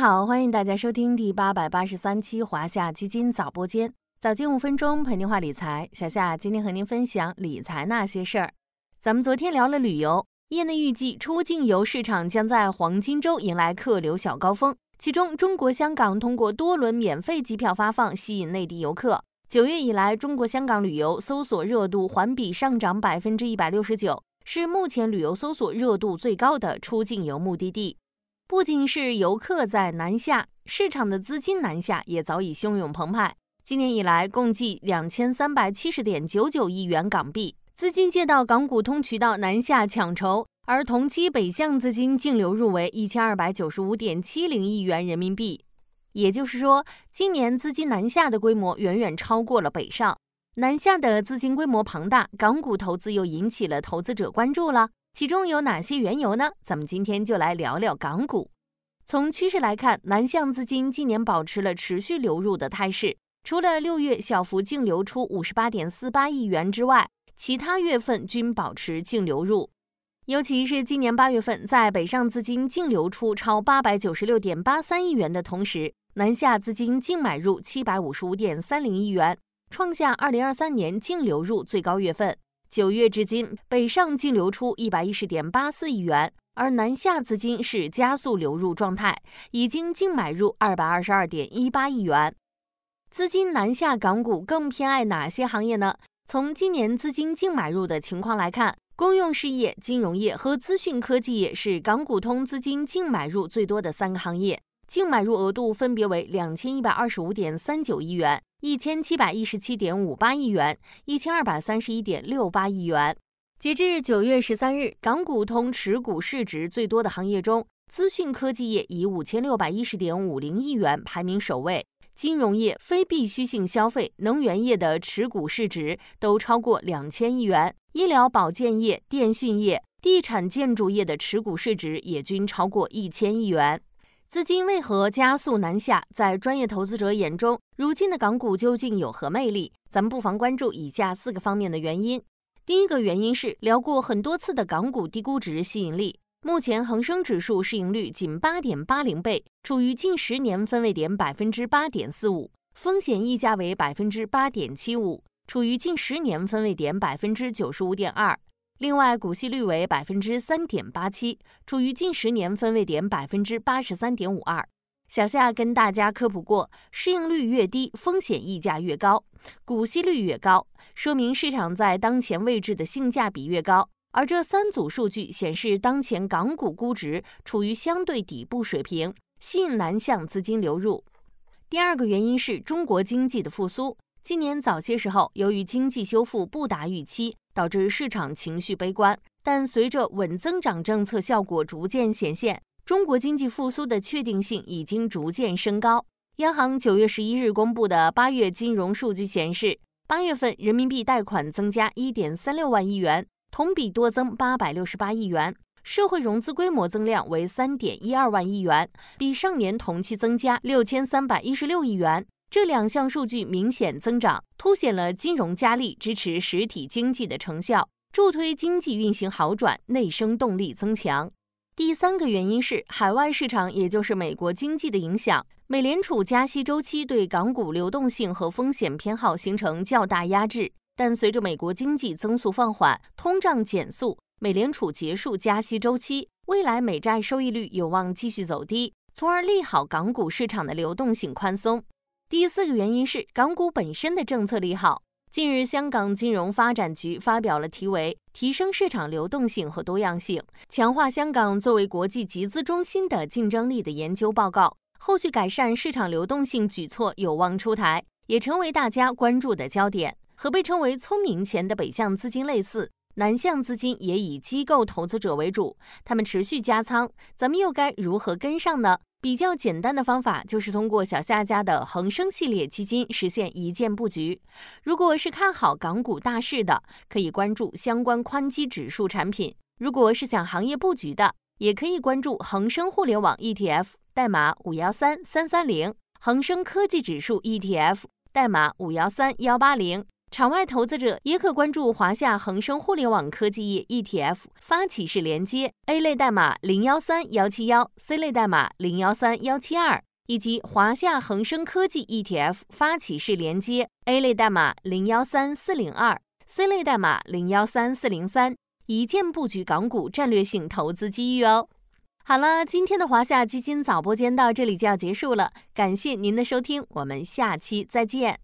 好，欢迎大家收听第八百八十三期华夏基金早播间，早间五分钟陪您话理财。小夏今天和您分享理财那些事儿。咱们昨天聊了旅游，业内预计出境游市场将在黄金周迎来客流小高峰，其中中国香港通过多轮免费机票发放吸引内地游客。九月以来，中国香港旅游搜索热度环比上涨百分之一百六十九，是目前旅游搜索热度最高的出境游目的地。不仅是游客在南下，市场的资金南下也早已汹涌澎湃。今年以来，共计两千三百七十点九九亿元港币资金借到港股通渠道南下抢筹，而同期北向资金净流入为一千二百九十五点七零亿元人民币。也就是说，今年资金南下的规模远远超过了北上。南下的资金规模庞大，港股投资又引起了投资者关注了。其中有哪些缘由呢？咱们今天就来聊聊港股。从趋势来看，南向资金今年保持了持续流入的态势。除了六月小幅净流出五十八点四八亿元之外，其他月份均保持净流入。尤其是今年八月份，在北上资金净流出超八百九十六点八三亿元的同时，南下资金净买入七百五十五点三零亿元，创下二零二三年净流入最高月份。九月至今，北上净流出一百一十点八四亿元，而南下资金是加速流入状态，已经净买入二百二十二点一八亿元。资金南下港股更偏爱哪些行业呢？从今年资金净买入的情况来看，公用事业、金融业和资讯科技业是港股通资金净买入最多的三个行业。净买入额度分别为两千一百二十五点三九亿元、一千七百一十七点五八亿元、一千二百三十一点六八亿元。截至九月十三日，港股通持股市值最多的行业中，资讯科技业以五千六百一十点五零亿元排名首位；金融业、非必需性消费、能源业的持股市值都超过两千亿元；医疗保健业、电讯业、地产建筑业的持股市值也均超过一千亿元。资金为何加速南下？在专业投资者眼中，如今的港股究竟有何魅力？咱们不妨关注以下四个方面的原因。第一个原因是聊过很多次的港股低估值吸引力。目前恒生指数市盈率仅八点八零倍，处于近十年分位点百分之八点四五，风险溢价为百分之八点七五，处于近十年分位点百分之九十五点二。另外，股息率为百分之三点八七，处于近十年分位点百分之八十三点五二。小夏跟大家科普过，市盈率越低，风险溢价越高，股息率越高，说明市场在当前位置的性价比越高。而这三组数据显示，当前港股估值处于相对底部水平，吸引南向资金流入。第二个原因是中国经济的复苏。今年早些时候，由于经济修复不达预期，导致市场情绪悲观。但随着稳增长政策效果逐渐显现，中国经济复苏的确定性已经逐渐升高。央行九月十一日公布的八月金融数据显示，八月份人民币贷款增加一点三六万亿元，同比多增八百六十八亿元；社会融资规模增量为三点一二万亿元，比上年同期增加六千三百一十六亿元。这两项数据明显增长，凸显了金融加力支持实体经济的成效，助推经济运行好转，内生动力增强。第三个原因是海外市场，也就是美国经济的影响。美联储加息周期对港股流动性和风险偏好形成较大压制，但随着美国经济增速放缓，通胀减速，美联储结束加息周期，未来美债收益率有望继续走低，从而利好港股市场的流动性宽松。第四个原因是港股本身的政策利好。近日，香港金融发展局发表了题为《提升市场流动性和多样性，强化香港作为国际集资中心的竞争力》的研究报告。后续改善市场流动性举措有望出台，也成为大家关注的焦点。和被称为“聪明钱”的北向资金类似，南向资金也以机构投资者为主，他们持续加仓，咱们又该如何跟上呢？比较简单的方法就是通过小夏家的恒生系列基金实现一键布局。如果是看好港股大势的，可以关注相关宽基指数产品；如果是想行业布局的，也可以关注恒生互联网 ETF，代码五幺三三三零；恒生科技指数 ETF，代码五幺三幺八零；场外投资者也可关注华夏恒生互联网科技业 ETF 发起式连接 A 类代码零幺三幺七幺，C 类代码零幺三幺七二，以及华夏恒生科技 ETF 发起式连接 A 类代码零幺三四零二，C 类代码零幺三四零三，一键布局港股战略性投资机遇哦。好了，今天的华夏基金早播间到这里就要结束了，感谢您的收听，我们下期再见。